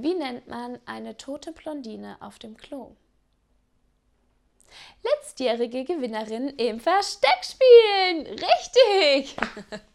Wie nennt man eine tote Blondine auf dem Klo? Letztjährige Gewinnerin im Versteckspielen. Richtig!